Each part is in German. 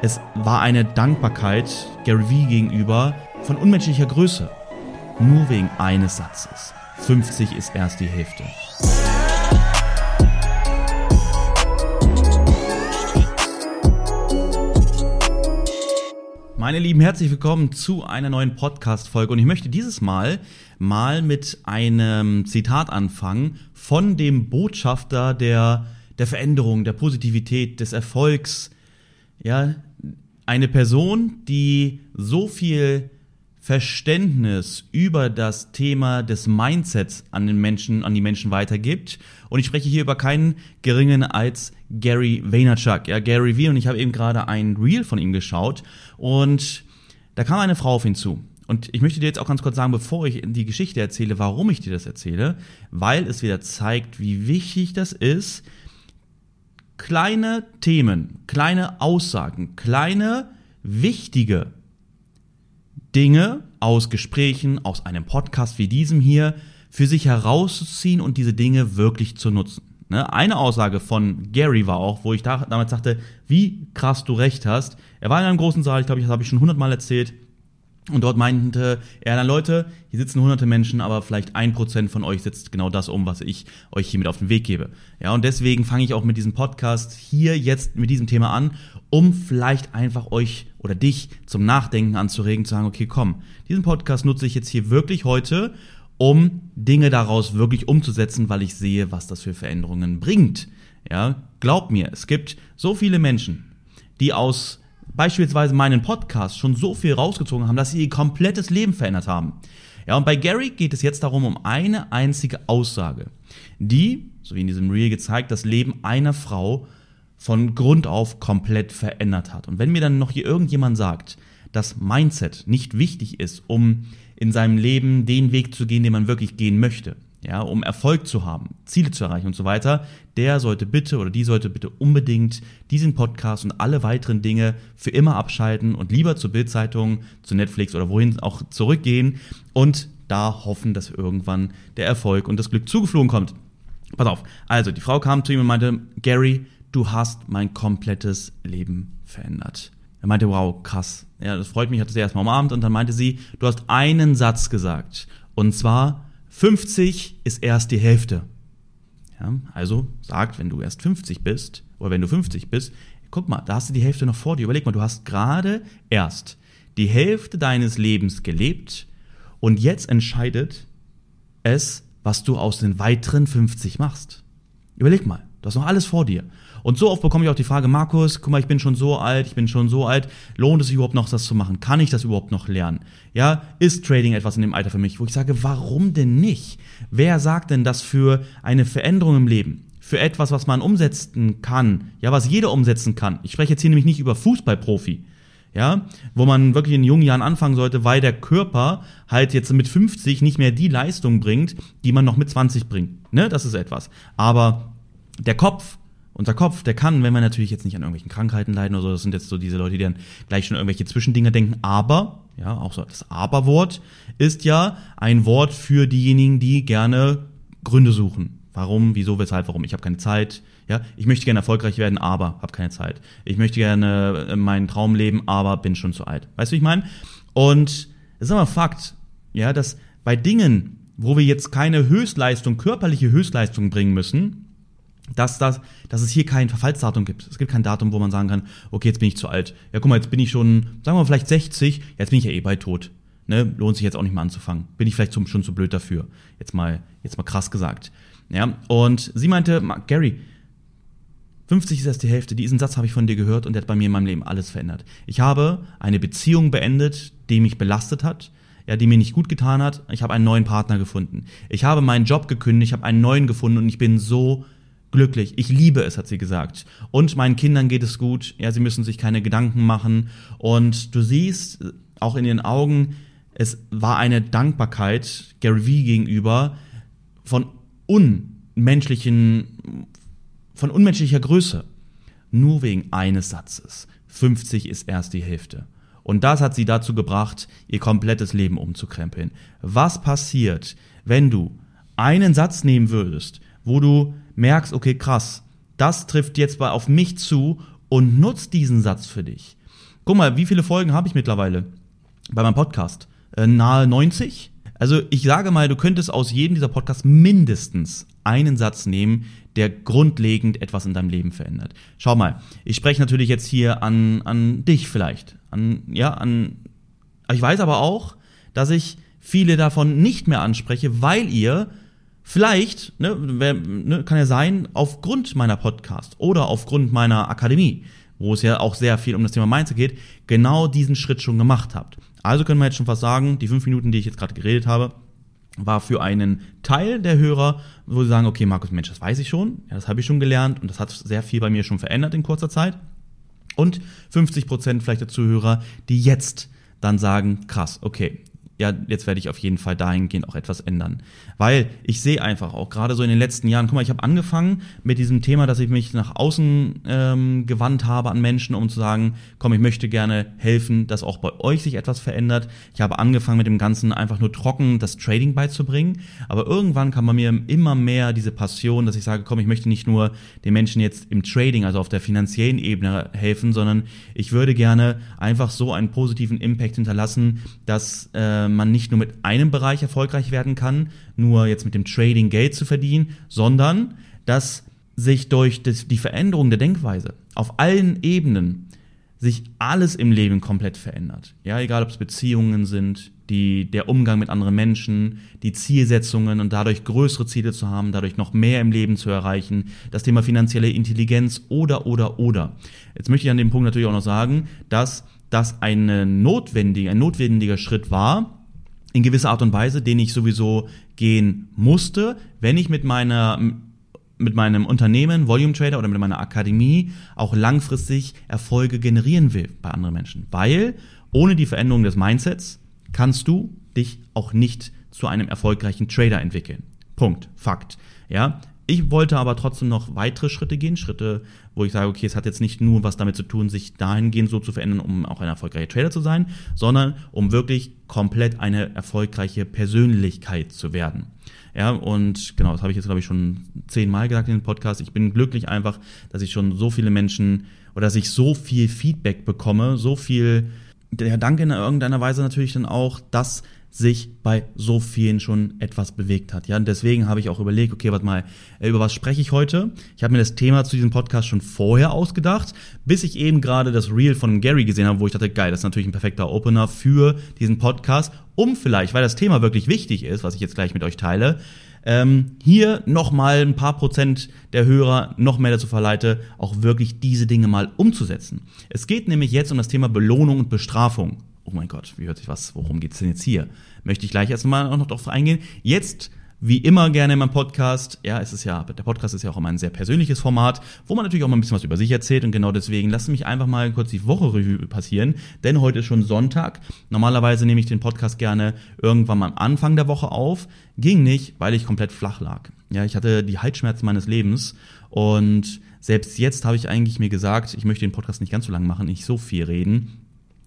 Es war eine Dankbarkeit Gary Vee gegenüber von unmenschlicher Größe. Nur wegen eines Satzes. 50 ist erst die Hälfte. Meine Lieben, herzlich willkommen zu einer neuen Podcast-Folge und ich möchte dieses Mal mal mit einem Zitat anfangen von dem Botschafter der, der Veränderung, der Positivität, des Erfolgs, ja, eine Person, die so viel Verständnis über das Thema des Mindsets an den Menschen, an die Menschen weitergibt. Und ich spreche hier über keinen geringen als Gary Vaynerchuk. Ja, Gary V. Und ich habe eben gerade ein Reel von ihm geschaut. Und da kam eine Frau auf ihn zu. Und ich möchte dir jetzt auch ganz kurz sagen, bevor ich die Geschichte erzähle, warum ich dir das erzähle, weil es wieder zeigt, wie wichtig das ist, kleine Themen, kleine Aussagen, kleine wichtige Dinge aus Gesprächen, aus einem Podcast wie diesem hier für sich herauszuziehen und diese Dinge wirklich zu nutzen. Ne? Eine Aussage von Gary war auch, wo ich da, damals sagte, wie krass du recht hast. Er war in einem großen Saal, ich glaube, das habe ich schon hundertmal erzählt. Und dort meinte er dann, Leute, hier sitzen hunderte Menschen, aber vielleicht ein Prozent von euch setzt genau das um, was ich euch hier mit auf den Weg gebe. Ja, und deswegen fange ich auch mit diesem Podcast hier jetzt mit diesem Thema an, um vielleicht einfach euch oder dich zum Nachdenken anzuregen, zu sagen, okay, komm, diesen Podcast nutze ich jetzt hier wirklich heute, um Dinge daraus wirklich umzusetzen, weil ich sehe, was das für Veränderungen bringt. Ja, glaub mir, es gibt so viele Menschen, die aus beispielsweise meinen Podcast schon so viel rausgezogen haben, dass sie ihr komplettes Leben verändert haben. Ja, und bei Gary geht es jetzt darum, um eine einzige Aussage, die, so wie in diesem Reel gezeigt, das Leben einer Frau von Grund auf komplett verändert hat. Und wenn mir dann noch hier irgendjemand sagt, dass Mindset nicht wichtig ist, um in seinem Leben den Weg zu gehen, den man wirklich gehen möchte, ja, um Erfolg zu haben, Ziele zu erreichen und so weiter, der sollte bitte oder die sollte bitte unbedingt diesen Podcast und alle weiteren Dinge für immer abschalten und lieber zur Bildzeitung, zu Netflix oder wohin auch zurückgehen und da hoffen, dass irgendwann der Erfolg und das Glück zugeflogen kommt. Pass auf. Also, die Frau kam zu ihm und meinte, Gary, du hast mein komplettes Leben verändert. Er meinte, wow, krass. Ja, das freut mich, hat sie erstmal umarmt und dann meinte sie, du hast einen Satz gesagt. Und zwar, 50 ist erst die Hälfte. Ja, also sagt, wenn du erst 50 bist, oder wenn du 50 bist, guck mal, da hast du die Hälfte noch vor dir. Überleg mal, du hast gerade erst die Hälfte deines Lebens gelebt und jetzt entscheidet es, was du aus den weiteren 50 machst. Überleg mal, du hast noch alles vor dir. Und so oft bekomme ich auch die Frage, Markus, guck mal, ich bin schon so alt, ich bin schon so alt, lohnt es sich überhaupt noch, das zu machen? Kann ich das überhaupt noch lernen? Ja, ist Trading etwas in dem Alter für mich? Wo ich sage, warum denn nicht? Wer sagt denn, dass für eine Veränderung im Leben, für etwas, was man umsetzen kann, ja, was jeder umsetzen kann. Ich spreche jetzt hier nämlich nicht über Fußballprofi, ja, wo man wirklich in jungen Jahren anfangen sollte, weil der Körper halt jetzt mit 50 nicht mehr die Leistung bringt, die man noch mit 20 bringt. Ne, das ist etwas. Aber der Kopf unser Kopf, der kann, wenn wir natürlich jetzt nicht an irgendwelchen Krankheiten leiden oder so, das sind jetzt so diese Leute, die dann gleich schon irgendwelche Zwischendinge denken, aber, ja, auch so das Aber-Wort ist ja ein Wort für diejenigen, die gerne Gründe suchen. Warum, wieso, weshalb, warum? Ich habe keine Zeit. Ja, ich möchte gerne erfolgreich werden, aber habe keine Zeit. Ich möchte gerne äh, meinen Traum leben, aber bin schon zu alt. Weißt du, wie ich meine? Und es ist aber Fakt, ja, dass bei Dingen, wo wir jetzt keine Höchstleistung, körperliche Höchstleistung bringen müssen, dass, dass, dass es hier kein Verfallsdatum gibt. Es gibt kein Datum, wo man sagen kann, okay, jetzt bin ich zu alt. Ja, guck mal, jetzt bin ich schon, sagen wir mal, vielleicht 60, jetzt bin ich ja eh bald tot. Ne? Lohnt sich jetzt auch nicht mehr anzufangen. Bin ich vielleicht schon zu blöd dafür. Jetzt mal, jetzt mal krass gesagt. Ja, und sie meinte, Gary, 50 ist erst die Hälfte. Diesen Satz habe ich von dir gehört und der hat bei mir in meinem Leben alles verändert. Ich habe eine Beziehung beendet, die mich belastet hat, ja, die mir nicht gut getan hat. Ich habe einen neuen Partner gefunden. Ich habe meinen Job gekündigt, ich habe einen neuen gefunden und ich bin so glücklich. Ich liebe es, hat sie gesagt. Und meinen Kindern geht es gut. Ja, sie müssen sich keine Gedanken machen. Und du siehst auch in ihren Augen, es war eine Dankbarkeit Gary Vee gegenüber von unmenschlichen, von unmenschlicher Größe. Nur wegen eines Satzes. 50 ist erst die Hälfte. Und das hat sie dazu gebracht, ihr komplettes Leben umzukrempeln. Was passiert, wenn du einen Satz nehmen würdest, wo du merkst, okay, krass, das trifft jetzt mal auf mich zu und nutz diesen Satz für dich. Guck mal, wie viele Folgen habe ich mittlerweile bei meinem Podcast? Äh, nahe 90? Also ich sage mal, du könntest aus jedem dieser Podcasts mindestens einen Satz nehmen, der grundlegend etwas in deinem Leben verändert. Schau mal, ich spreche natürlich jetzt hier an, an dich vielleicht. An, ja, an. Ich weiß aber auch, dass ich viele davon nicht mehr anspreche, weil ihr vielleicht, ne, ne, kann ja sein, aufgrund meiner Podcast oder aufgrund meiner Akademie, wo es ja auch sehr viel um das Thema Mindset geht, genau diesen Schritt schon gemacht habt. Also können wir jetzt schon fast sagen, die fünf Minuten, die ich jetzt gerade geredet habe, war für einen Teil der Hörer, wo sie sagen, okay, Markus, Mensch, das weiß ich schon, ja, das habe ich schon gelernt und das hat sehr viel bei mir schon verändert in kurzer Zeit. Und 50 Prozent vielleicht der Zuhörer, die jetzt dann sagen, krass, okay, ja, jetzt werde ich auf jeden Fall dahingehend auch etwas ändern. Weil ich sehe einfach auch gerade so in den letzten Jahren, guck mal, ich habe angefangen mit diesem Thema, dass ich mich nach außen ähm, gewandt habe an Menschen, um zu sagen, komm, ich möchte gerne helfen, dass auch bei euch sich etwas verändert. Ich habe angefangen mit dem Ganzen einfach nur trocken das Trading beizubringen. Aber irgendwann kam bei mir immer mehr diese Passion, dass ich sage, komm, ich möchte nicht nur den Menschen jetzt im Trading, also auf der finanziellen Ebene helfen, sondern ich würde gerne einfach so einen positiven Impact hinterlassen, dass ähm, man nicht nur mit einem Bereich erfolgreich werden kann, nur jetzt mit dem Trading Geld zu verdienen, sondern dass sich durch das, die Veränderung der Denkweise auf allen Ebenen sich alles im Leben komplett verändert. Ja, egal ob es Beziehungen sind, die, der Umgang mit anderen Menschen, die Zielsetzungen und dadurch größere Ziele zu haben, dadurch noch mehr im Leben zu erreichen, das Thema finanzielle Intelligenz oder, oder, oder. Jetzt möchte ich an dem Punkt natürlich auch noch sagen, dass das eine notwendige, ein notwendiger Schritt war, in gewisser Art und Weise, den ich sowieso gehen musste, wenn ich mit meiner mit meinem Unternehmen, Volume Trader oder mit meiner Akademie auch langfristig Erfolge generieren will bei anderen Menschen. Weil ohne die Veränderung des Mindsets kannst du dich auch nicht zu einem erfolgreichen Trader entwickeln. Punkt. Fakt. Ja. Ich wollte aber trotzdem noch weitere Schritte gehen, Schritte, wo ich sage, okay, es hat jetzt nicht nur was damit zu tun, sich dahingehend so zu verändern, um auch ein erfolgreicher Trader zu sein, sondern um wirklich komplett eine erfolgreiche Persönlichkeit zu werden. Ja, und genau, das habe ich jetzt, glaube ich, schon zehnmal gesagt in dem Podcast. Ich bin glücklich einfach, dass ich schon so viele Menschen oder dass ich so viel Feedback bekomme, so viel, der Dank in irgendeiner Weise natürlich dann auch, dass sich bei so vielen schon etwas bewegt hat. Ja, und deswegen habe ich auch überlegt, okay, warte mal, äh, über was spreche ich heute? Ich habe mir das Thema zu diesem Podcast schon vorher ausgedacht, bis ich eben gerade das Reel von Gary gesehen habe, wo ich dachte, geil, das ist natürlich ein perfekter Opener für diesen Podcast, um vielleicht, weil das Thema wirklich wichtig ist, was ich jetzt gleich mit euch teile, ähm, hier nochmal ein paar Prozent der Hörer noch mehr dazu verleite, auch wirklich diese Dinge mal umzusetzen. Es geht nämlich jetzt um das Thema Belohnung und Bestrafung oh mein Gott, wie hört sich was, worum geht's denn jetzt hier? Möchte ich gleich erstmal auch noch darauf eingehen. Jetzt wie immer gerne in meinem Podcast. Ja, es ist ja, der Podcast ist ja auch immer ein sehr persönliches Format, wo man natürlich auch mal ein bisschen was über sich erzählt und genau deswegen lassen mich einfach mal kurz die Woche Revue passieren, denn heute ist schon Sonntag. Normalerweise nehme ich den Podcast gerne irgendwann mal am Anfang der Woche auf. Ging nicht, weil ich komplett flach lag. Ja, ich hatte die Halsschmerzen meines Lebens und selbst jetzt habe ich eigentlich mir gesagt, ich möchte den Podcast nicht ganz so lang machen, nicht so viel reden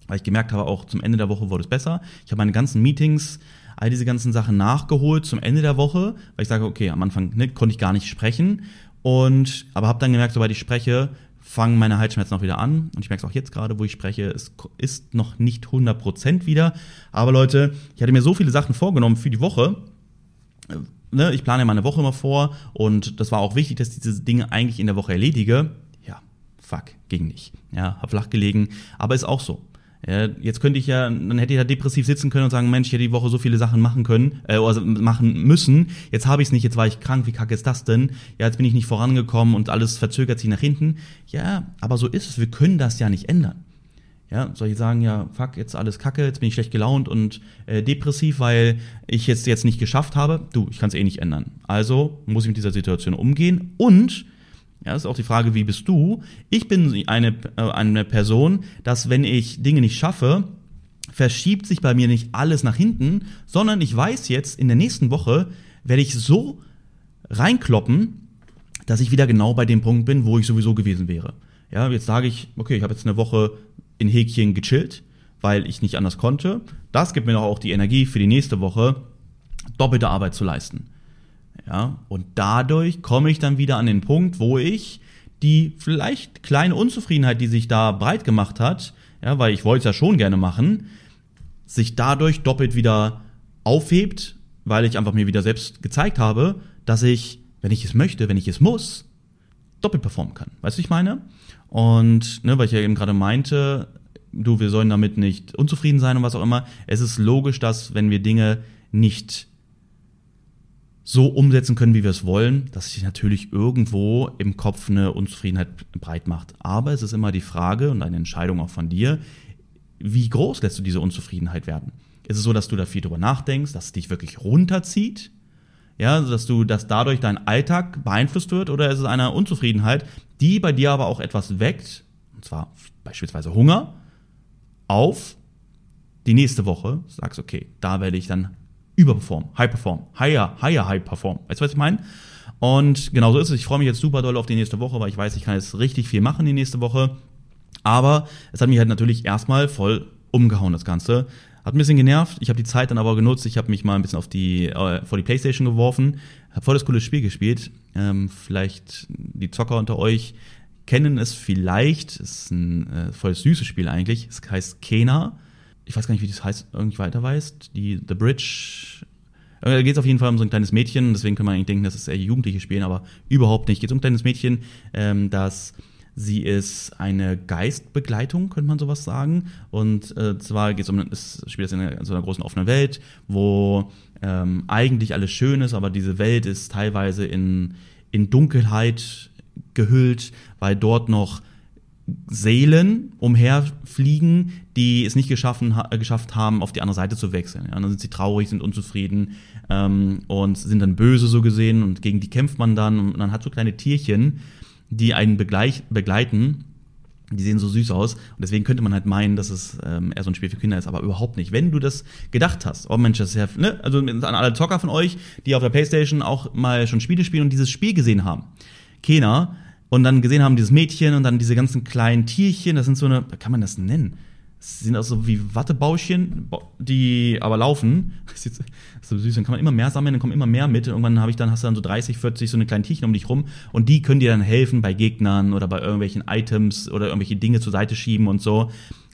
weil ich gemerkt habe, auch zum Ende der Woche wurde es besser. Ich habe meine ganzen Meetings, all diese ganzen Sachen nachgeholt zum Ende der Woche, weil ich sage, okay, am Anfang ne, konnte ich gar nicht sprechen und aber habe dann gemerkt, sobald ich spreche, fangen meine Halsschmerzen auch wieder an und ich merke es auch jetzt gerade, wo ich spreche, es ist noch nicht 100% wieder, aber Leute, ich hatte mir so viele Sachen vorgenommen für die Woche, ne, ich plane meine Woche immer vor und das war auch wichtig, dass ich diese Dinge eigentlich in der Woche erledige. Ja, fuck, ging nicht. Ja, hab flach gelegen, aber ist auch so. Ja, jetzt könnte ich ja, dann hätte ich ja depressiv sitzen können und sagen, Mensch, ich hätte die Woche so viele Sachen machen können, äh, oder machen müssen. Jetzt habe ich es nicht, jetzt war ich krank, wie kacke ist das denn? Ja, jetzt bin ich nicht vorangekommen und alles verzögert sich nach hinten. Ja, aber so ist es. Wir können das ja nicht ändern. Ja, soll ich sagen, ja, fuck, jetzt alles kacke, jetzt bin ich schlecht gelaunt und äh, depressiv, weil ich jetzt jetzt nicht geschafft habe. Du, ich kann es eh nicht ändern. Also muss ich mit dieser Situation umgehen und ja, ist auch die Frage, wie bist du? Ich bin eine, äh, eine Person, dass wenn ich Dinge nicht schaffe, verschiebt sich bei mir nicht alles nach hinten, sondern ich weiß jetzt, in der nächsten Woche werde ich so reinkloppen, dass ich wieder genau bei dem Punkt bin, wo ich sowieso gewesen wäre. Ja, jetzt sage ich, okay, ich habe jetzt eine Woche in Häkchen gechillt, weil ich nicht anders konnte. Das gibt mir doch auch die Energie für die nächste Woche, doppelte Arbeit zu leisten. Ja, und dadurch komme ich dann wieder an den Punkt, wo ich die vielleicht kleine Unzufriedenheit, die sich da breit gemacht hat, ja, weil ich wollte es ja schon gerne machen, sich dadurch doppelt wieder aufhebt, weil ich einfach mir wieder selbst gezeigt habe, dass ich, wenn ich es möchte, wenn ich es muss, doppelt performen kann. Weißt du, ich meine? Und, ne, weil ich ja eben gerade meinte, du, wir sollen damit nicht unzufrieden sein und was auch immer. Es ist logisch, dass wenn wir Dinge nicht so umsetzen können, wie wir es wollen, dass sich natürlich irgendwo im Kopf eine Unzufriedenheit breit macht. Aber es ist immer die Frage und eine Entscheidung auch von dir, wie groß lässt du diese Unzufriedenheit werden? Ist es so, dass du da viel drüber nachdenkst, dass es dich wirklich runterzieht? Ja, dass du, dass dadurch dein Alltag beeinflusst wird oder ist es eine Unzufriedenheit, die bei dir aber auch etwas weckt, und zwar beispielsweise Hunger, auf die nächste Woche, sagst, okay, da werde ich dann überperformen, high perform, higher, higher, high perform. Weißt du, was ich meine? Und genau so ist es. Ich freue mich jetzt super doll auf die nächste Woche, weil ich weiß, ich kann jetzt richtig viel machen die nächste Woche. Aber es hat mich halt natürlich erstmal voll umgehauen, das Ganze. Hat ein bisschen genervt. Ich habe die Zeit dann aber genutzt. Ich habe mich mal ein bisschen auf die, äh, vor die Playstation geworfen. Habe voll das coole Spiel gespielt. Ähm, vielleicht die Zocker unter euch kennen es vielleicht. Es ist ein äh, voll süßes Spiel eigentlich. Es heißt Kena. Ich weiß gar nicht, wie das heißt, irgendwie weiter weißt. Die The Bridge. Äh, da geht es auf jeden Fall um so ein kleines Mädchen. Deswegen kann man eigentlich denken, dass es eher Jugendliche spielen, aber überhaupt nicht. Geht um ein kleines Mädchen, ähm, das Sie ist eine Geistbegleitung, könnte man sowas sagen. Und äh, zwar geht es um, es spielt in, einer, in so einer großen offenen Welt, wo ähm, eigentlich alles schön ist, aber diese Welt ist teilweise in, in Dunkelheit gehüllt, weil dort noch Seelen umherfliegen, die es nicht geschaffen, ha geschafft haben, auf die andere Seite zu wechseln. Ja, dann sind sie traurig, sind unzufrieden ähm, und sind dann böse so gesehen und gegen die kämpft man dann und man hat so kleine Tierchen, die einen begleiten. Die sehen so süß aus und deswegen könnte man halt meinen, dass es ähm, eher so ein Spiel für Kinder ist, aber überhaupt nicht. Wenn du das gedacht hast, oh Mensch, das ist ja, ne? also an alle Zocker von euch, die auf der Playstation auch mal schon Spiele spielen und dieses Spiel gesehen haben. Kena, und dann gesehen haben, dieses Mädchen und dann diese ganzen kleinen Tierchen, das sind so eine, kann man das nennen? Das sind auch so wie Wattebauschen, die aber laufen. Das ist so süß. Dann kann man immer mehr sammeln, dann kommen immer mehr mit. Und irgendwann habe ich dann, hast du dann so 30, 40 so eine kleinen Tierchen um dich rum. Und die können dir dann helfen bei Gegnern oder bei irgendwelchen Items oder irgendwelche Dinge zur Seite schieben und so.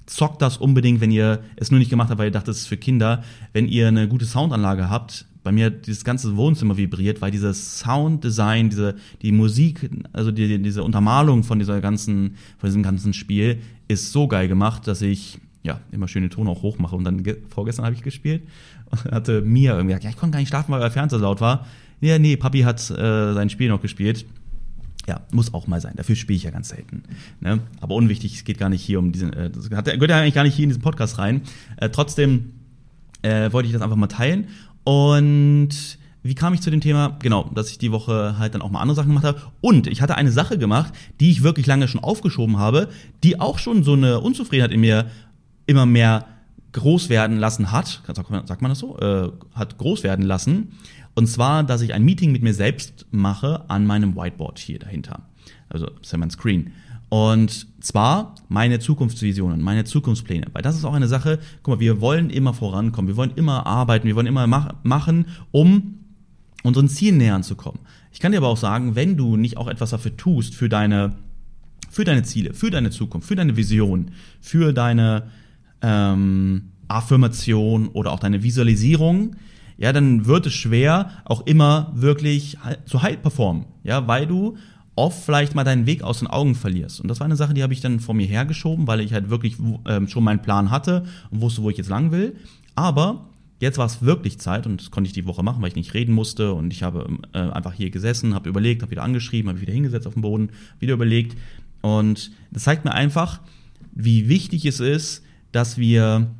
Zockt das unbedingt, wenn ihr es nur nicht gemacht habt, weil ihr dachtet, es ist für Kinder. Wenn ihr eine gute Soundanlage habt, bei mir dieses ganze Wohnzimmer vibriert, weil dieses Sounddesign, diese, die Musik, also die, diese Untermalung von dieser ganzen, von diesem ganzen Spiel ist so geil gemacht, dass ich ja immer schöne Ton auch hoch mache. Und dann vorgestern habe ich gespielt und hatte Mia irgendwie gesagt, ja, ich konnte gar nicht schlafen, weil der Fernseher laut war. Ja, nee, Papi hat äh, sein Spiel noch gespielt. Ja, muss auch mal sein. Dafür spiele ich ja ganz selten. Ne? Aber unwichtig, es geht gar nicht hier um diesen, äh, das gehört ja eigentlich gar nicht hier in diesen Podcast rein. Äh, trotzdem äh, wollte ich das einfach mal teilen. Und wie kam ich zu dem Thema? Genau, dass ich die Woche halt dann auch mal andere Sachen gemacht habe. Und ich hatte eine Sache gemacht, die ich wirklich lange schon aufgeschoben habe, die auch schon so eine Unzufriedenheit in mir immer mehr groß werden lassen hat. Sagt man das so? Äh, hat groß werden lassen. Und zwar, dass ich ein Meeting mit mir selbst mache an meinem Whiteboard hier dahinter. Also, das ist ja mein Screen. Und zwar meine Zukunftsvisionen, meine Zukunftspläne. Weil das ist auch eine Sache, guck mal, wir wollen immer vorankommen, wir wollen immer arbeiten, wir wollen immer mach machen, um unseren Zielen nähern zu kommen. Ich kann dir aber auch sagen, wenn du nicht auch etwas dafür tust, für deine, für deine Ziele, für deine Zukunft, für deine Vision, für deine ähm, Affirmation oder auch deine Visualisierung, ja, dann wird es schwer, auch immer wirklich zu high performen, ja, weil du oft vielleicht mal deinen Weg aus den Augen verlierst. Und das war eine Sache, die habe ich dann vor mir hergeschoben, weil ich halt wirklich ähm, schon meinen Plan hatte und wusste, wo ich jetzt lang will. Aber jetzt war es wirklich Zeit und das konnte ich die Woche machen, weil ich nicht reden musste und ich habe äh, einfach hier gesessen, habe überlegt, habe wieder angeschrieben, habe wieder hingesetzt auf dem Boden, wieder überlegt. Und das zeigt mir einfach, wie wichtig es ist, dass wir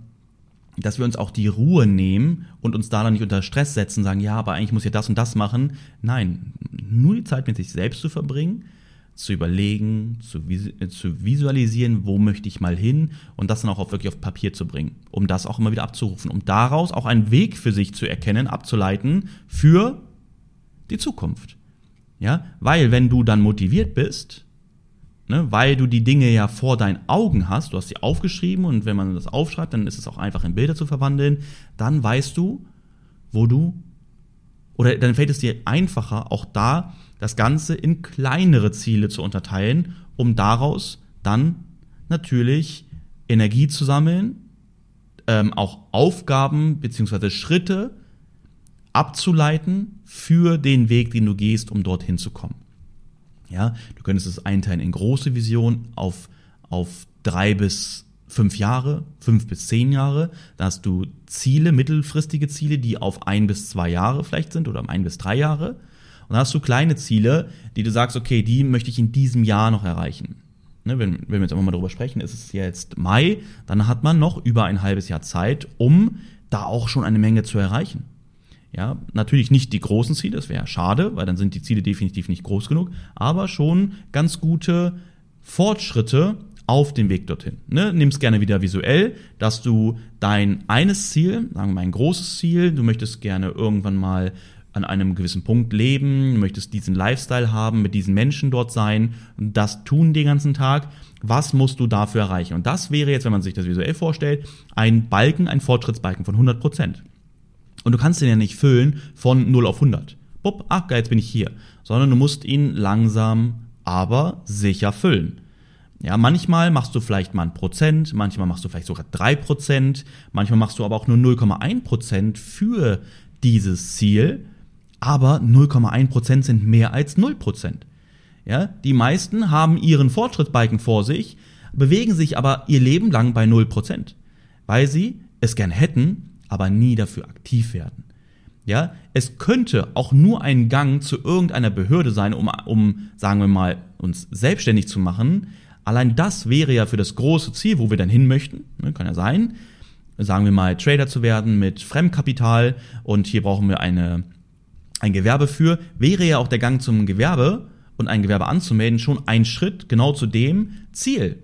dass wir uns auch die Ruhe nehmen und uns da dann nicht unter Stress setzen, sagen, ja, aber eigentlich muss ich das und das machen. Nein, nur die Zeit mit sich selbst zu verbringen, zu überlegen, zu, äh, zu visualisieren, wo möchte ich mal hin und das dann auch auf, wirklich auf Papier zu bringen, um das auch immer wieder abzurufen, um daraus auch einen Weg für sich zu erkennen, abzuleiten für die Zukunft. Ja, weil wenn du dann motiviert bist, ne, weil du die Dinge ja vor deinen Augen hast, du hast sie aufgeschrieben und wenn man das aufschreibt, dann ist es auch einfach in Bilder zu verwandeln, dann weißt du, wo du, oder dann fällt es dir einfacher, auch da das Ganze in kleinere Ziele zu unterteilen, um daraus dann natürlich Energie zu sammeln, ähm, auch Aufgaben bzw. Schritte abzuleiten für den Weg, den du gehst, um dorthin zu kommen. Ja, du könntest es einteilen in große Visionen auf, auf drei bis fünf Jahre, fünf bis zehn Jahre. Da hast du Ziele, mittelfristige Ziele, die auf ein bis zwei Jahre vielleicht sind oder ein bis drei Jahre. Und dann hast du kleine Ziele, die du sagst, okay, die möchte ich in diesem Jahr noch erreichen. Ne, wenn, wenn wir jetzt einfach mal darüber sprechen, ist es jetzt Mai, dann hat man noch über ein halbes Jahr Zeit, um da auch schon eine Menge zu erreichen. Ja, natürlich nicht die großen Ziele, das wäre schade, weil dann sind die Ziele definitiv nicht groß genug, aber schon ganz gute Fortschritte auf dem Weg dorthin. Ne? Nimm es gerne wieder visuell, dass du dein eines Ziel, sagen wir mal ein großes Ziel, du möchtest gerne irgendwann mal an einem gewissen Punkt leben, möchtest diesen Lifestyle haben, mit diesen Menschen dort sein, das tun den ganzen Tag. Was musst du dafür erreichen? Und das wäre jetzt, wenn man sich das visuell vorstellt, ein Balken, ein Fortschrittsbalken von 100 Prozent. Und du kannst den ja nicht füllen von 0 auf 100. Bupp, ach geil, jetzt bin ich hier. Sondern du musst ihn langsam, aber sicher füllen. Ja, manchmal machst du vielleicht mal ein Prozent, manchmal machst du vielleicht sogar drei Prozent, manchmal machst du aber auch nur 0,1 Prozent für dieses Ziel, aber 0,1 Prozent sind mehr als 0 Prozent. Ja, die meisten haben ihren Fortschrittsbalken vor sich, bewegen sich aber ihr Leben lang bei 0 Prozent, weil sie es gern hätten, aber nie dafür aktiv werden. Ja, es könnte auch nur ein Gang zu irgendeiner Behörde sein, um, um, sagen wir mal, uns selbstständig zu machen. Allein das wäre ja für das große Ziel, wo wir dann hin möchten, ne, kann ja sein, sagen wir mal, Trader zu werden mit Fremdkapital und hier brauchen wir eine, ein Gewerbe für, wäre ja auch der Gang zum Gewerbe und ein Gewerbe anzumelden schon ein Schritt genau zu dem Ziel.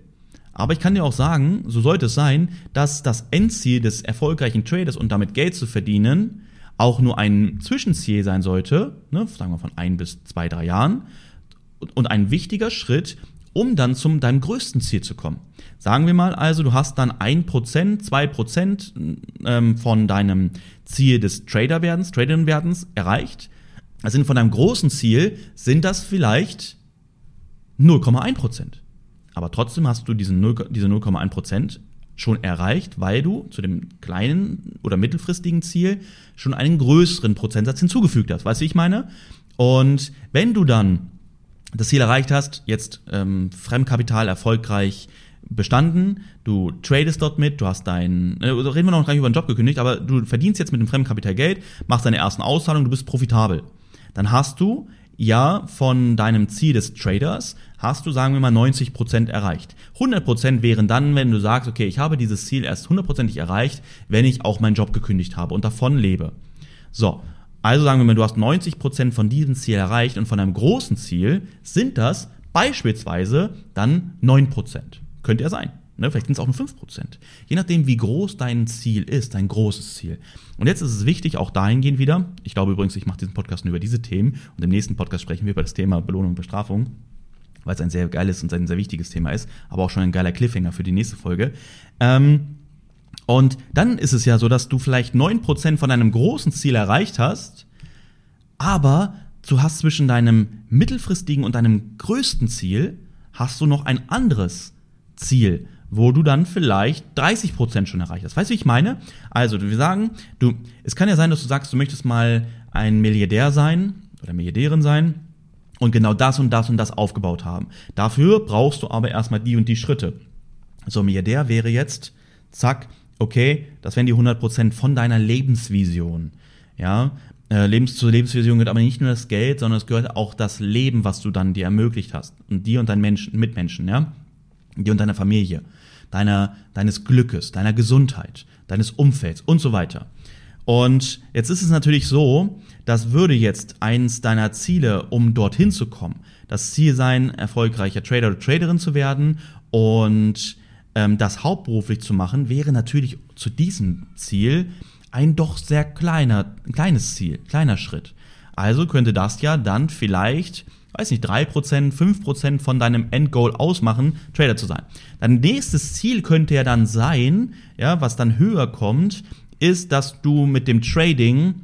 Aber ich kann dir auch sagen, so sollte es sein, dass das Endziel des erfolgreichen Traders und damit Geld zu verdienen auch nur ein Zwischenziel sein sollte, ne, sagen wir von ein bis zwei, drei Jahren, und ein wichtiger Schritt, um dann zum deinem größten Ziel zu kommen. Sagen wir mal also, du hast dann ein Prozent, zwei Prozent ähm, von deinem Ziel des Traderwerdens, Traderin-Werdens erreicht. Also von deinem großen Ziel sind das vielleicht 0,1 Prozent. Aber trotzdem hast du diesen 0, diese 0,1 Prozent schon erreicht, weil du zu dem kleinen oder mittelfristigen Ziel schon einen größeren Prozentsatz hinzugefügt hast. Weißt du, wie ich meine? Und wenn du dann das Ziel erreicht hast, jetzt ähm, Fremdkapital erfolgreich bestanden, du tradest dort mit, du hast dein, äh, reden wir noch gar nicht über den Job gekündigt, aber du verdienst jetzt mit dem Fremdkapital Geld, machst deine ersten Auszahlungen, du bist profitabel. Dann hast du ja von deinem Ziel des Traders hast du, sagen wir mal, 90 Prozent erreicht. 100 Prozent wären dann, wenn du sagst, okay, ich habe dieses Ziel erst hundertprozentig erreicht, wenn ich auch meinen Job gekündigt habe und davon lebe. So, also sagen wir mal, du hast 90 Prozent von diesem Ziel erreicht und von einem großen Ziel sind das beispielsweise dann 9%. Könnte ja sein. Ne, vielleicht sind es auch nur 5%. Je nachdem, wie groß dein Ziel ist, dein großes Ziel. Und jetzt ist es wichtig, auch dahingehend wieder, ich glaube übrigens, ich mache diesen Podcast nur über diese Themen und im nächsten Podcast sprechen wir über das Thema Belohnung und Bestrafung, weil es ein sehr geiles und ein sehr wichtiges Thema ist, aber auch schon ein geiler Cliffhanger für die nächste Folge. Ähm, und dann ist es ja so, dass du vielleicht 9% von deinem großen Ziel erreicht hast, aber du hast zwischen deinem mittelfristigen und deinem größten Ziel hast du noch ein anderes Ziel wo du dann vielleicht 30 Prozent schon erreicht hast. Weißt du, wie ich meine? Also, wir sagen, du, es kann ja sein, dass du sagst, du möchtest mal ein Milliardär sein oder Milliardärin sein und genau das und das und das aufgebaut haben. Dafür brauchst du aber erstmal die und die Schritte. So, Milliardär wäre jetzt, zack, okay, das wären die 100 Prozent von deiner Lebensvision. Ja, äh, Lebens zur Lebensvision gehört aber nicht nur das Geld, sondern es gehört auch das Leben, was du dann dir ermöglicht hast. Und dir und deinen Menschen, Mitmenschen, ja dir und deiner Familie, deiner, deines Glückes, deiner Gesundheit, deines Umfelds und so weiter. Und jetzt ist es natürlich so, das würde jetzt eins deiner Ziele, um dorthin zu kommen, das Ziel sein, erfolgreicher Trader oder Traderin zu werden und ähm, das hauptberuflich zu machen, wäre natürlich zu diesem Ziel ein doch sehr kleiner, kleines Ziel, kleiner Schritt. Also könnte das ja dann vielleicht weiß nicht, 3%, 5% von deinem Endgoal ausmachen, Trader zu sein. Dein nächstes Ziel könnte ja dann sein, ja, was dann höher kommt, ist, dass du mit dem Trading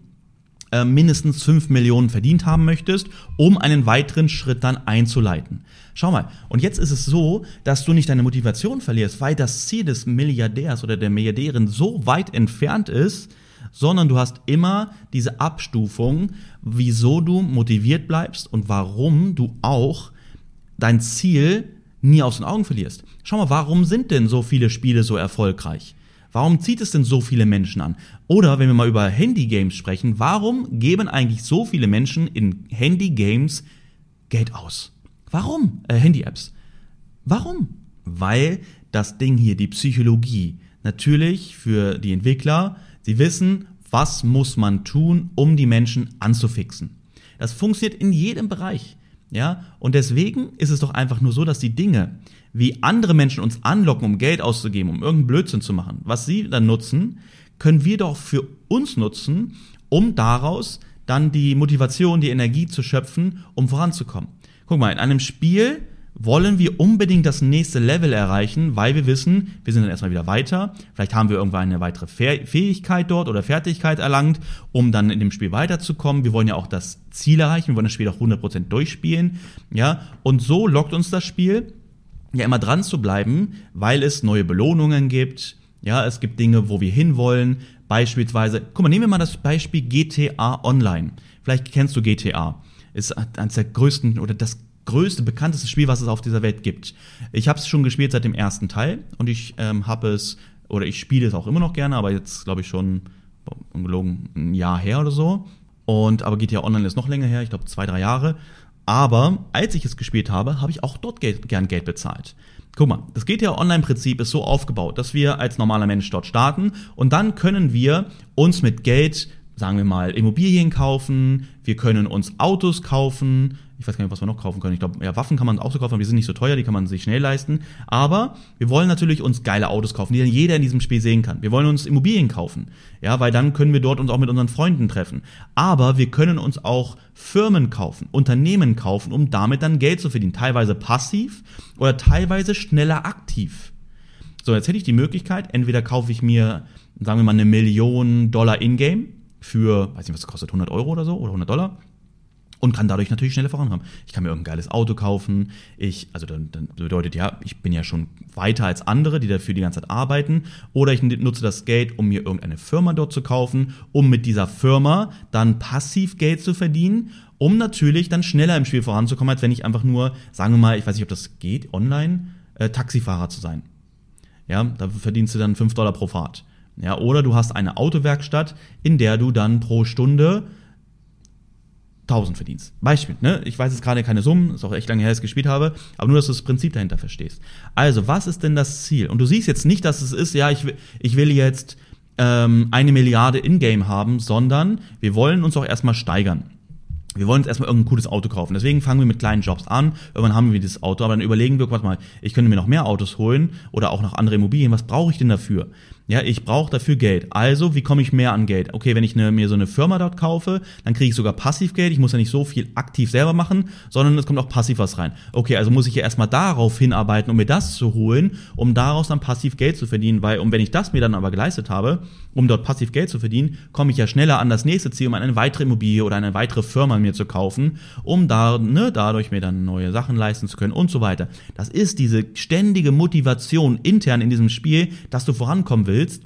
äh, mindestens 5 Millionen verdient haben möchtest, um einen weiteren Schritt dann einzuleiten. Schau mal, und jetzt ist es so, dass du nicht deine Motivation verlierst, weil das Ziel des Milliardärs oder der Milliardärin so weit entfernt ist, sondern du hast immer diese Abstufung, wieso du motiviert bleibst und warum du auch dein Ziel nie aus den Augen verlierst. Schau mal, warum sind denn so viele Spiele so erfolgreich? Warum zieht es denn so viele Menschen an? Oder wenn wir mal über Handy-Games sprechen, warum geben eigentlich so viele Menschen in Handy-Games Geld aus? Warum? Äh, Handy-Apps. Warum? Weil das Ding hier, die Psychologie, natürlich für die Entwickler, sie wissen, was muss man tun, um die Menschen anzufixen. Das funktioniert in jedem Bereich. Ja, und deswegen ist es doch einfach nur so, dass die Dinge, wie andere Menschen uns anlocken, um Geld auszugeben, um irgendeinen Blödsinn zu machen, was sie dann nutzen, können wir doch für uns nutzen, um daraus dann die Motivation, die Energie zu schöpfen, um voranzukommen. Guck mal, in einem Spiel wollen wir unbedingt das nächste Level erreichen, weil wir wissen, wir sind dann erstmal wieder weiter. Vielleicht haben wir irgendwann eine weitere Fähigkeit dort oder Fertigkeit erlangt, um dann in dem Spiel weiterzukommen. Wir wollen ja auch das Ziel erreichen, wir wollen das Spiel auch 100% durchspielen. Ja, und so lockt uns das Spiel, ja immer dran zu bleiben, weil es neue Belohnungen gibt. Ja, es gibt Dinge, wo wir hinwollen. Beispielsweise, guck mal, nehmen wir mal das Beispiel GTA Online. Vielleicht kennst du GTA. Ist eines der größten oder das größte, bekannteste Spiel, was es auf dieser Welt gibt. Ich habe es schon gespielt seit dem ersten Teil und ich ähm, habe es, oder ich spiele es auch immer noch gerne, aber jetzt glaube ich schon ungelogen ein Jahr her oder so. Und aber GTA Online ist noch länger her, ich glaube zwei, drei Jahre. Aber als ich es gespielt habe, habe ich auch dort Geld, gern Geld bezahlt. Guck mal, das GTA Online-Prinzip ist so aufgebaut, dass wir als normaler Mensch dort starten und dann können wir uns mit Geld sagen wir mal, Immobilien kaufen, wir können uns Autos kaufen, ich weiß gar nicht, was wir noch kaufen können. Ich glaube, ja, Waffen kann man auch so kaufen, aber die sind nicht so teuer, die kann man sich schnell leisten. Aber wir wollen natürlich uns geile Autos kaufen, die dann jeder in diesem Spiel sehen kann. Wir wollen uns Immobilien kaufen, ja, weil dann können wir dort uns auch mit unseren Freunden treffen. Aber wir können uns auch Firmen kaufen, Unternehmen kaufen, um damit dann Geld zu verdienen. Teilweise passiv oder teilweise schneller aktiv. So, jetzt hätte ich die Möglichkeit, entweder kaufe ich mir, sagen wir mal, eine Million Dollar Ingame für, weiß nicht, was das kostet, 100 Euro oder so oder 100 Dollar und kann dadurch natürlich schneller vorankommen. Ich kann mir irgendein geiles Auto kaufen. Ich, also dann, dann bedeutet ja, ich bin ja schon weiter als andere, die dafür die ganze Zeit arbeiten. Oder ich nutze das Geld, um mir irgendeine Firma dort zu kaufen, um mit dieser Firma dann passiv Geld zu verdienen, um natürlich dann schneller im Spiel voranzukommen, als wenn ich einfach nur, sagen wir mal, ich weiß nicht, ob das geht, online, äh, Taxifahrer zu sein. Ja, da verdienst du dann 5 Dollar pro Fahrt. Ja, oder du hast eine Autowerkstatt, in der du dann pro Stunde 1000 verdienst. Beispiel, ne? Ich weiß jetzt gerade keine Summen, ist auch echt lange her, dass ich gespielt habe, aber nur, dass du das Prinzip dahinter verstehst. Also, was ist denn das Ziel? Und du siehst jetzt nicht, dass es ist, ja, ich will, ich will jetzt ähm, eine Milliarde in-game haben, sondern wir wollen uns auch erstmal steigern wir wollen uns erstmal irgendein cooles Auto kaufen. Deswegen fangen wir mit kleinen Jobs an. Irgendwann haben wir dieses Auto, aber dann überlegen wir, warte mal, ich könnte mir noch mehr Autos holen oder auch noch andere Immobilien. Was brauche ich denn dafür? Ja, ich brauche dafür Geld. Also, wie komme ich mehr an Geld? Okay, wenn ich eine, mir so eine Firma dort kaufe, dann kriege ich sogar Passivgeld. Ich muss ja nicht so viel aktiv selber machen, sondern es kommt auch passiv was rein. Okay, also muss ich ja erstmal darauf hinarbeiten, um mir das zu holen, um daraus dann passiv Geld zu verdienen, weil, und wenn ich das mir dann aber geleistet habe, um dort passiv Geld zu verdienen, komme ich ja schneller an das nächste Ziel, um eine weitere Immobilie oder eine weitere Firma mir zu kaufen, um da, ne, dadurch mir dann neue Sachen leisten zu können und so weiter. Das ist diese ständige Motivation intern in diesem Spiel, dass du vorankommen willst willst,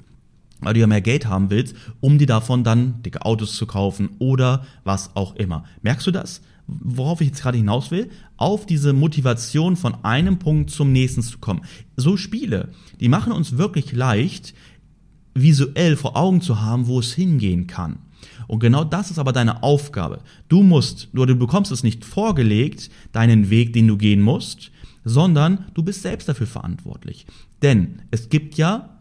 weil du ja mehr Geld haben willst, um dir davon dann dicke Autos zu kaufen oder was auch immer. Merkst du das? Worauf ich jetzt gerade hinaus will? Auf diese Motivation von einem Punkt zum nächsten zu kommen. So Spiele, die machen uns wirklich leicht, visuell vor Augen zu haben, wo es hingehen kann. Und genau das ist aber deine Aufgabe. Du musst, nur du bekommst es nicht vorgelegt, deinen Weg, den du gehen musst, sondern du bist selbst dafür verantwortlich. Denn es gibt ja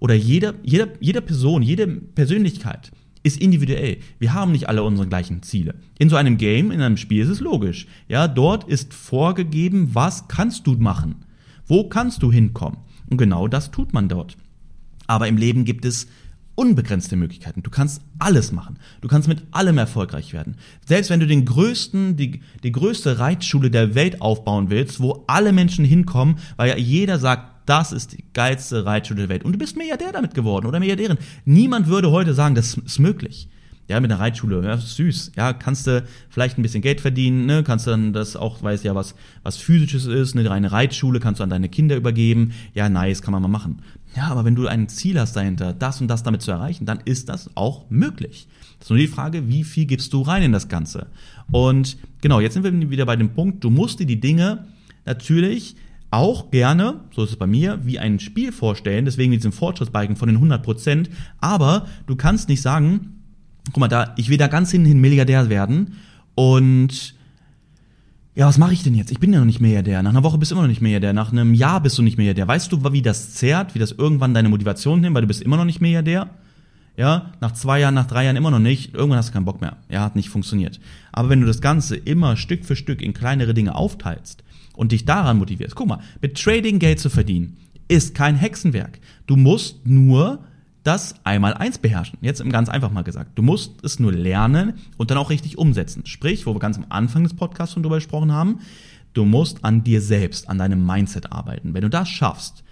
oder jeder, jeder, jeder Person, jede Persönlichkeit ist individuell. Wir haben nicht alle unsere gleichen Ziele. In so einem Game, in einem Spiel ist es logisch. Ja, dort ist vorgegeben, was kannst du machen? Wo kannst du hinkommen? Und genau das tut man dort. Aber im Leben gibt es unbegrenzte Möglichkeiten. Du kannst alles machen. Du kannst mit allem erfolgreich werden. Selbst wenn du den größten, die, die größte Reitschule der Welt aufbauen willst, wo alle Menschen hinkommen, weil ja jeder sagt, das ist die geilste Reitschule der Welt. Und du bist Milliardär damit geworden oder Milliardärin. Niemand würde heute sagen, das ist möglich. Ja, mit einer Reitschule, ja, süß. Ja, kannst du vielleicht ein bisschen Geld verdienen, ne? Kannst du dann das auch, weiß ja, was, was physisches ist, eine reine Reitschule, kannst du an deine Kinder übergeben. Ja, nice, kann man mal machen. Ja, aber wenn du ein Ziel hast dahinter, das und das damit zu erreichen, dann ist das auch möglich. Das ist nur die Frage, wie viel gibst du rein in das Ganze? Und genau, jetzt sind wir wieder bei dem Punkt, du musst dir die Dinge natürlich auch gerne, so ist es bei mir, wie ein Spiel vorstellen, deswegen mit diesem Fortschrittsbalken von den 100 Prozent, aber du kannst nicht sagen, guck mal, da, ich will da ganz hinten Milliardär werden und ja, was mache ich denn jetzt? Ich bin ja noch nicht Milliardär. Nach einer Woche bist du immer noch nicht Milliardär. Nach einem Jahr bist du nicht Milliardär. Weißt du, wie das zerrt, wie das irgendwann deine Motivation nimmt, weil du bist immer noch nicht Milliardär? Ja, nach zwei Jahren, nach drei Jahren immer noch nicht. Irgendwann hast du keinen Bock mehr. Ja, hat nicht funktioniert. Aber wenn du das Ganze immer Stück für Stück in kleinere Dinge aufteilst und dich daran motivierst, guck mal, mit Trading Geld zu verdienen, ist kein Hexenwerk. Du musst nur das einmal eins beherrschen. Jetzt ganz einfach mal gesagt. Du musst es nur lernen und dann auch richtig umsetzen. Sprich, wo wir ganz am Anfang des Podcasts schon drüber gesprochen haben, du musst an dir selbst, an deinem Mindset arbeiten. Wenn du das schaffst,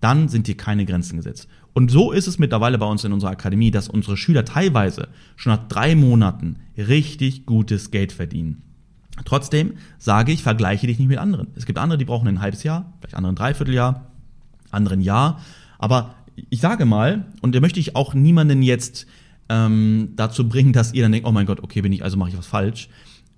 dann sind dir keine Grenzen gesetzt. Und so ist es mittlerweile bei uns in unserer Akademie, dass unsere Schüler teilweise schon nach drei Monaten richtig gutes Geld verdienen. Trotzdem sage ich, vergleiche dich nicht mit anderen. Es gibt andere, die brauchen ein halbes Jahr, vielleicht andere ein Dreivierteljahr, anderen Jahr. Aber ich sage mal, und da möchte ich auch niemanden jetzt ähm, dazu bringen, dass ihr dann denkt, oh mein Gott, okay, bin ich, also mache ich was falsch.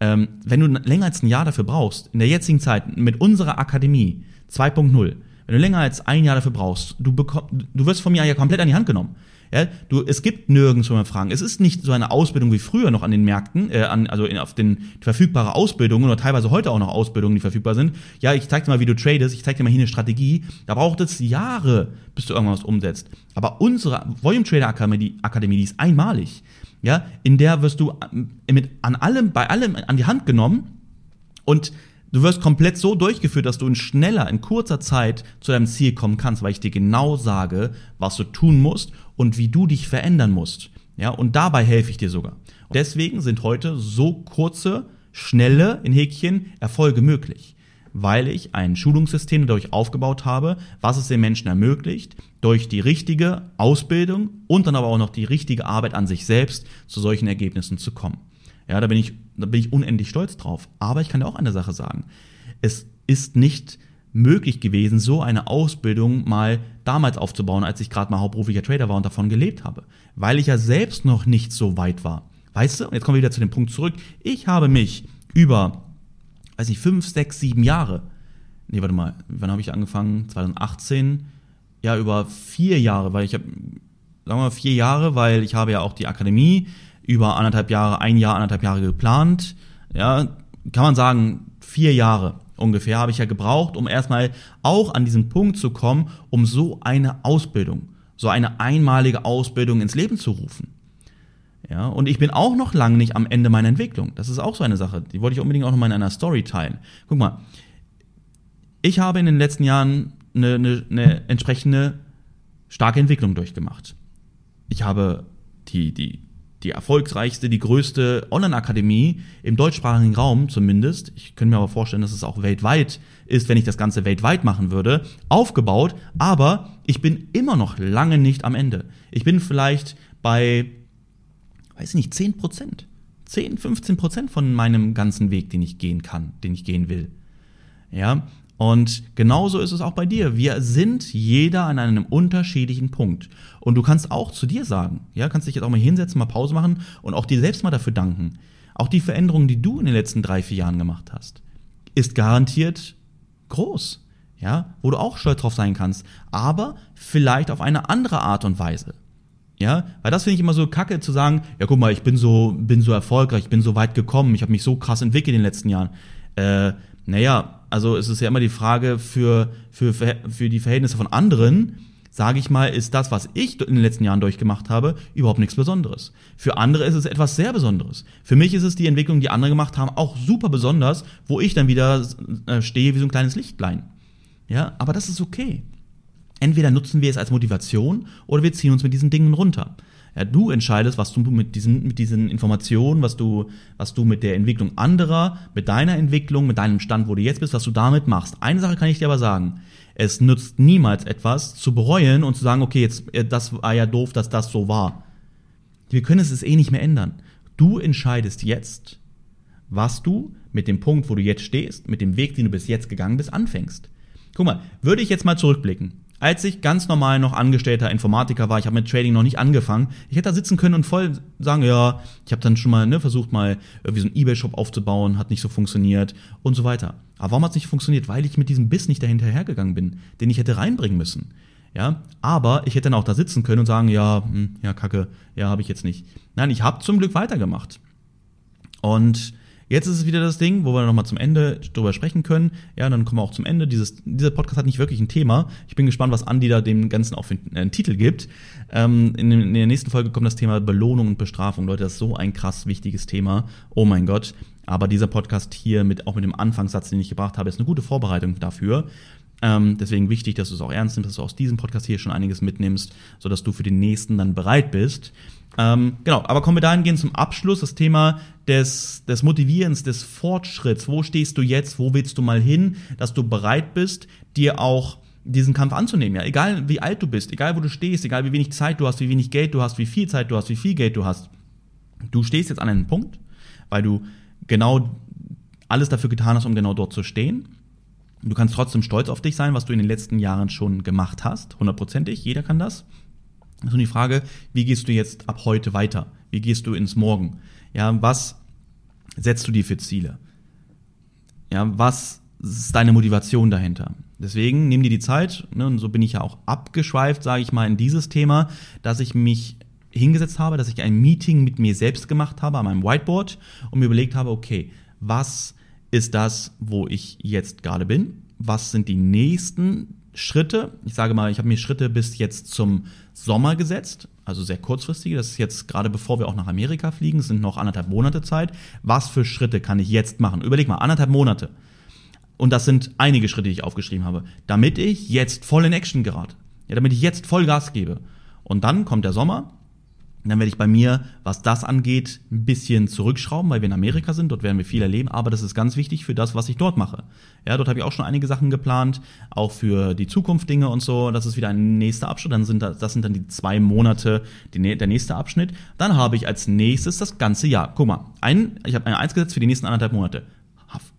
Ähm, wenn du länger als ein Jahr dafür brauchst, in der jetzigen Zeit mit unserer Akademie 2.0, wenn du länger als ein Jahr dafür brauchst, du, bekomm, du wirst von mir ja komplett an die Hand genommen. Ja, du, es gibt nirgends, wo man fragen. Es ist nicht so eine Ausbildung wie früher noch an den Märkten, äh, an, also in, auf den verfügbare Ausbildungen oder teilweise heute auch noch Ausbildungen, die verfügbar sind. Ja, ich zeig dir mal, wie du tradest, ich zeig dir mal hier eine Strategie. Da braucht es Jahre, bis du irgendwas umsetzt. Aber unsere Volume Trader Akademie, Akademie, die ist einmalig. Ja, in der wirst du äh, mit an allem, bei allem an die Hand genommen und Du wirst komplett so durchgeführt, dass du in schneller, in kurzer Zeit zu deinem Ziel kommen kannst, weil ich dir genau sage, was du tun musst und wie du dich verändern musst. Ja, und dabei helfe ich dir sogar. Und deswegen sind heute so kurze, schnelle, in Häkchen, Erfolge möglich. Weil ich ein Schulungssystem dadurch aufgebaut habe, was es den Menschen ermöglicht, durch die richtige Ausbildung und dann aber auch noch die richtige Arbeit an sich selbst zu solchen Ergebnissen zu kommen. Ja, da bin ich, da bin ich unendlich stolz drauf. Aber ich kann dir auch eine Sache sagen. Es ist nicht möglich gewesen, so eine Ausbildung mal damals aufzubauen, als ich gerade mal hauptberuflicher Trader war und davon gelebt habe. Weil ich ja selbst noch nicht so weit war. Weißt du? Und jetzt kommen wir wieder zu dem Punkt zurück. Ich habe mich über, weiß ich, fünf, sechs, sieben Jahre, nee, warte mal, wann habe ich angefangen? 2018, ja, über vier Jahre, weil ich habe, sagen wir mal vier Jahre, weil ich habe ja auch die Akademie über anderthalb Jahre, ein Jahr, anderthalb Jahre geplant. Ja, kann man sagen, vier Jahre ungefähr habe ich ja gebraucht, um erstmal auch an diesen Punkt zu kommen, um so eine Ausbildung, so eine einmalige Ausbildung ins Leben zu rufen. Ja, und ich bin auch noch lange nicht am Ende meiner Entwicklung. Das ist auch so eine Sache. Die wollte ich unbedingt auch noch mal in einer Story teilen. Guck mal, ich habe in den letzten Jahren eine, eine, eine entsprechende starke Entwicklung durchgemacht. Ich habe die, die die erfolgreichste, die größte Online-Akademie im deutschsprachigen Raum zumindest, ich könnte mir aber vorstellen, dass es auch weltweit ist, wenn ich das Ganze weltweit machen würde, aufgebaut, aber ich bin immer noch lange nicht am Ende. Ich bin vielleicht bei, weiß ich nicht, 10 Prozent. 10, 15 Prozent von meinem ganzen Weg, den ich gehen kann, den ich gehen will. Ja, und genauso ist es auch bei dir. Wir sind jeder an einem unterschiedlichen Punkt. Und du kannst auch zu dir sagen, ja, kannst dich jetzt auch mal hinsetzen, mal Pause machen und auch dir selbst mal dafür danken. Auch die Veränderung, die du in den letzten drei, vier Jahren gemacht hast, ist garantiert groß. Ja, wo du auch stolz drauf sein kannst. Aber vielleicht auf eine andere Art und Weise. Ja, weil das finde ich immer so kacke zu sagen, ja guck mal, ich bin so, bin so erfolgreich, ich bin so weit gekommen, ich habe mich so krass entwickelt in den letzten Jahren. Äh, naja, also es ist ja immer die Frage für, für, für die Verhältnisse von anderen, sage ich mal, ist das, was ich in den letzten Jahren durchgemacht habe, überhaupt nichts Besonderes. Für andere ist es etwas sehr Besonderes. Für mich ist es die Entwicklung, die andere gemacht haben, auch super besonders, wo ich dann wieder äh, stehe wie so ein kleines Lichtlein. Ja, aber das ist okay. Entweder nutzen wir es als Motivation oder wir ziehen uns mit diesen Dingen runter. Ja, du entscheidest, was du mit diesen, mit diesen Informationen, was du, was du mit der Entwicklung anderer, mit deiner Entwicklung, mit deinem Stand, wo du jetzt bist, was du damit machst. Eine Sache kann ich dir aber sagen. Es nützt niemals etwas zu bereuen und zu sagen, okay, jetzt, äh, das war ja doof, dass das so war. Wir können es eh nicht mehr ändern. Du entscheidest jetzt, was du mit dem Punkt, wo du jetzt stehst, mit dem Weg, den du bis jetzt gegangen bist, anfängst. Guck mal, würde ich jetzt mal zurückblicken, als ich ganz normal noch angestellter Informatiker war, ich habe mit Trading noch nicht angefangen, ich hätte da sitzen können und voll sagen, ja, ich habe dann schon mal ne, versucht, mal irgendwie so einen Ebay-Shop aufzubauen, hat nicht so funktioniert und so weiter. Aber warum hat es nicht funktioniert? Weil ich mit diesem Biss nicht dahinterhergegangen bin, den ich hätte reinbringen müssen. Ja, aber ich hätte dann auch da sitzen können und sagen, ja, hm, ja, kacke, ja, habe ich jetzt nicht. Nein, ich habe zum Glück weitergemacht. Und Jetzt ist es wieder das Ding, wo wir nochmal zum Ende drüber sprechen können. Ja, dann kommen wir auch zum Ende. Dieses, dieser Podcast hat nicht wirklich ein Thema. Ich bin gespannt, was Andi da dem Ganzen auch für einen, einen Titel gibt. Ähm, in, in, der nächsten Folge kommt das Thema Belohnung und Bestrafung. Leute, das ist so ein krass wichtiges Thema. Oh mein Gott. Aber dieser Podcast hier mit, auch mit dem Anfangssatz, den ich gebracht habe, ist eine gute Vorbereitung dafür. Ähm, deswegen wichtig, dass du es auch ernst nimmst, dass du aus diesem Podcast hier schon einiges mitnimmst, sodass du für den nächsten dann bereit bist. Ähm, genau, aber kommen wir dahingehend zum Abschluss, das Thema des, des Motivierens, des Fortschritts. Wo stehst du jetzt? Wo willst du mal hin? Dass du bereit bist, dir auch diesen Kampf anzunehmen. Ja, egal wie alt du bist, egal wo du stehst, egal wie wenig Zeit du hast, wie wenig Geld du hast, wie viel Zeit du hast, wie viel Geld du hast. Du stehst jetzt an einem Punkt, weil du genau alles dafür getan hast, um genau dort zu stehen. Du kannst trotzdem stolz auf dich sein, was du in den letzten Jahren schon gemacht hast. Hundertprozentig, jeder kann das. Das ist nur die Frage, wie gehst du jetzt ab heute weiter? Wie gehst du ins Morgen? Ja, was setzt du dir für Ziele? Ja, was ist deine Motivation dahinter? Deswegen nimm dir die Zeit, ne, und so bin ich ja auch abgeschweift, sage ich mal, in dieses Thema, dass ich mich hingesetzt habe, dass ich ein Meeting mit mir selbst gemacht habe an meinem Whiteboard und mir überlegt habe, okay, was ist das, wo ich jetzt gerade bin? Was sind die nächsten Schritte? Ich sage mal, ich habe mir Schritte bis jetzt zum Sommer gesetzt, also sehr kurzfristige. Das ist jetzt gerade bevor wir auch nach Amerika fliegen, sind noch anderthalb Monate Zeit. Was für Schritte kann ich jetzt machen? Überleg mal, anderthalb Monate. Und das sind einige Schritte, die ich aufgeschrieben habe, damit ich jetzt voll in Action gerate. Ja, damit ich jetzt voll Gas gebe. Und dann kommt der Sommer dann werde ich bei mir, was das angeht, ein bisschen zurückschrauben, weil wir in Amerika sind. Dort werden wir viel erleben. Aber das ist ganz wichtig für das, was ich dort mache. Ja, dort habe ich auch schon einige Sachen geplant, auch für die Zukunft Dinge und so. Das ist wieder ein nächster Abschnitt. Dann sind das, das sind dann die zwei Monate, die, der nächste Abschnitt. Dann habe ich als nächstes das ganze Jahr. Guck mal, ein, ich habe ein Eins gesetzt für die nächsten anderthalb Monate.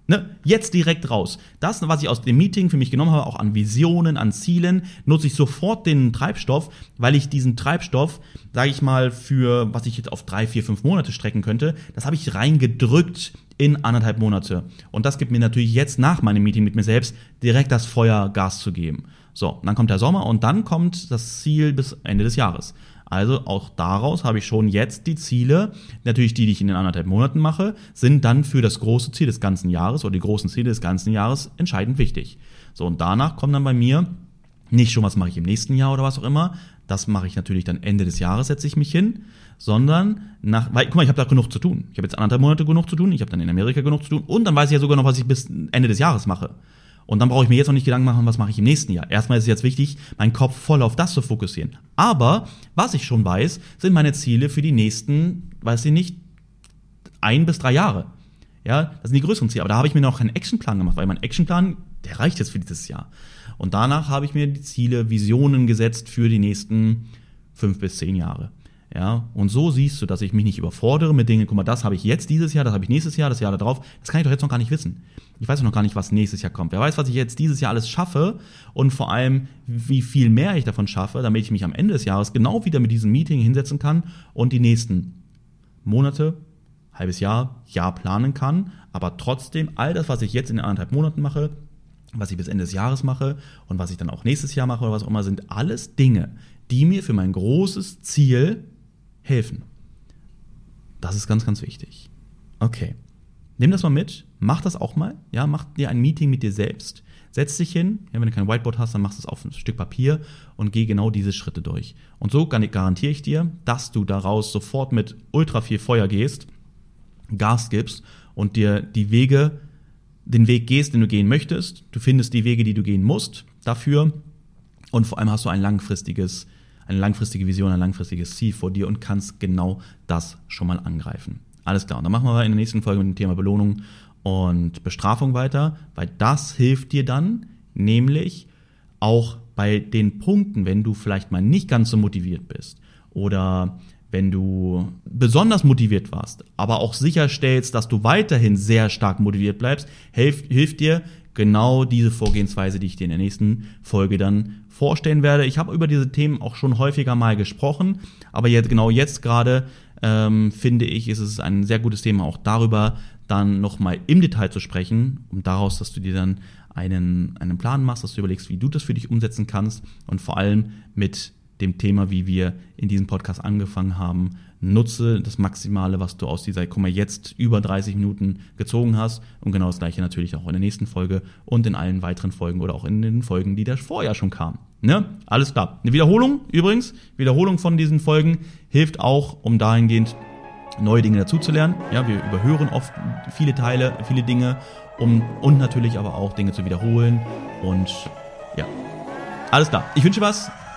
Ne, jetzt direkt raus. Das, was ich aus dem Meeting für mich genommen habe, auch an Visionen, an Zielen, nutze ich sofort den Treibstoff, weil ich diesen Treibstoff, sage ich mal, für was ich jetzt auf drei, vier, fünf Monate strecken könnte, das habe ich reingedrückt in anderthalb Monate. Und das gibt mir natürlich jetzt nach meinem Meeting mit mir selbst direkt das Feuer, Gas zu geben. So, dann kommt der Sommer und dann kommt das Ziel bis Ende des Jahres. Also auch daraus habe ich schon jetzt die Ziele, natürlich die, die ich in den anderthalb Monaten mache, sind dann für das große Ziel des ganzen Jahres oder die großen Ziele des ganzen Jahres entscheidend wichtig. So, und danach kommen dann bei mir nicht schon, was mache ich im nächsten Jahr oder was auch immer, das mache ich natürlich dann Ende des Jahres, setze ich mich hin, sondern nach, weil, guck mal, ich habe da genug zu tun. Ich habe jetzt anderthalb Monate genug zu tun, ich habe dann in Amerika genug zu tun und dann weiß ich ja sogar noch, was ich bis Ende des Jahres mache. Und dann brauche ich mir jetzt noch nicht Gedanken machen, was mache ich im nächsten Jahr. Erstmal ist es jetzt wichtig, meinen Kopf voll auf das zu fokussieren. Aber was ich schon weiß, sind meine Ziele für die nächsten, weiß ich nicht, ein bis drei Jahre. Ja, das sind die größeren Ziele. Aber da habe ich mir noch keinen Actionplan gemacht, weil mein Actionplan, der reicht jetzt für dieses Jahr. Und danach habe ich mir die Ziele, Visionen gesetzt für die nächsten fünf bis zehn Jahre. Ja, und so siehst du, dass ich mich nicht überfordere mit Dingen, guck mal, das habe ich jetzt dieses Jahr, das habe ich nächstes Jahr, das Jahr darauf. Das kann ich doch jetzt noch gar nicht wissen. Ich weiß noch gar nicht, was nächstes Jahr kommt. Wer weiß, was ich jetzt dieses Jahr alles schaffe und vor allem, wie viel mehr ich davon schaffe, damit ich mich am Ende des Jahres genau wieder mit diesem Meeting hinsetzen kann und die nächsten Monate, halbes Jahr, Jahr planen kann, aber trotzdem all das, was ich jetzt in den anderthalb Monaten mache, was ich bis Ende des Jahres mache und was ich dann auch nächstes Jahr mache oder was auch immer, sind alles Dinge, die mir für mein großes Ziel helfen. Das ist ganz, ganz wichtig. Okay. Nimm das mal mit, mach das auch mal, ja, mach dir ein Meeting mit dir selbst, setz dich hin, ja, wenn du kein Whiteboard hast, dann machst du es auf ein Stück Papier und geh genau diese Schritte durch. Und so garantiere ich dir, dass du daraus sofort mit ultra viel Feuer gehst, Gas gibst und dir die Wege, den Weg gehst, den du gehen möchtest. Du findest die Wege, die du gehen musst dafür und vor allem hast du ein langfristiges eine langfristige Vision, ein langfristiges Ziel vor dir und kannst genau das schon mal angreifen. Alles klar. Und dann machen wir in der nächsten Folge mit dem Thema Belohnung und Bestrafung weiter, weil das hilft dir dann, nämlich auch bei den Punkten, wenn du vielleicht mal nicht ganz so motiviert bist oder wenn du besonders motiviert warst, aber auch sicherstellst, dass du weiterhin sehr stark motiviert bleibst, hilft, hilft dir genau diese Vorgehensweise, die ich dir in der nächsten Folge dann vorstellen werde. Ich habe über diese Themen auch schon häufiger mal gesprochen, aber jetzt genau jetzt gerade ähm, finde ich, ist es ein sehr gutes Thema, auch darüber dann nochmal im Detail zu sprechen, um daraus, dass du dir dann einen, einen Plan machst, dass du überlegst, wie du das für dich umsetzen kannst und vor allem mit dem Thema, wie wir in diesem Podcast angefangen haben, nutze das Maximale, was du aus dieser, guck mal, jetzt über 30 Minuten gezogen hast. Und genau das gleiche natürlich auch in der nächsten Folge und in allen weiteren Folgen oder auch in den Folgen, die da vorher schon kamen. Ne? Alles klar. Eine Wiederholung übrigens, Wiederholung von diesen Folgen hilft auch, um dahingehend neue Dinge dazuzulernen. Ja, wir überhören oft viele Teile, viele Dinge, um und natürlich aber auch Dinge zu wiederholen. Und ja, alles klar. Ich wünsche was.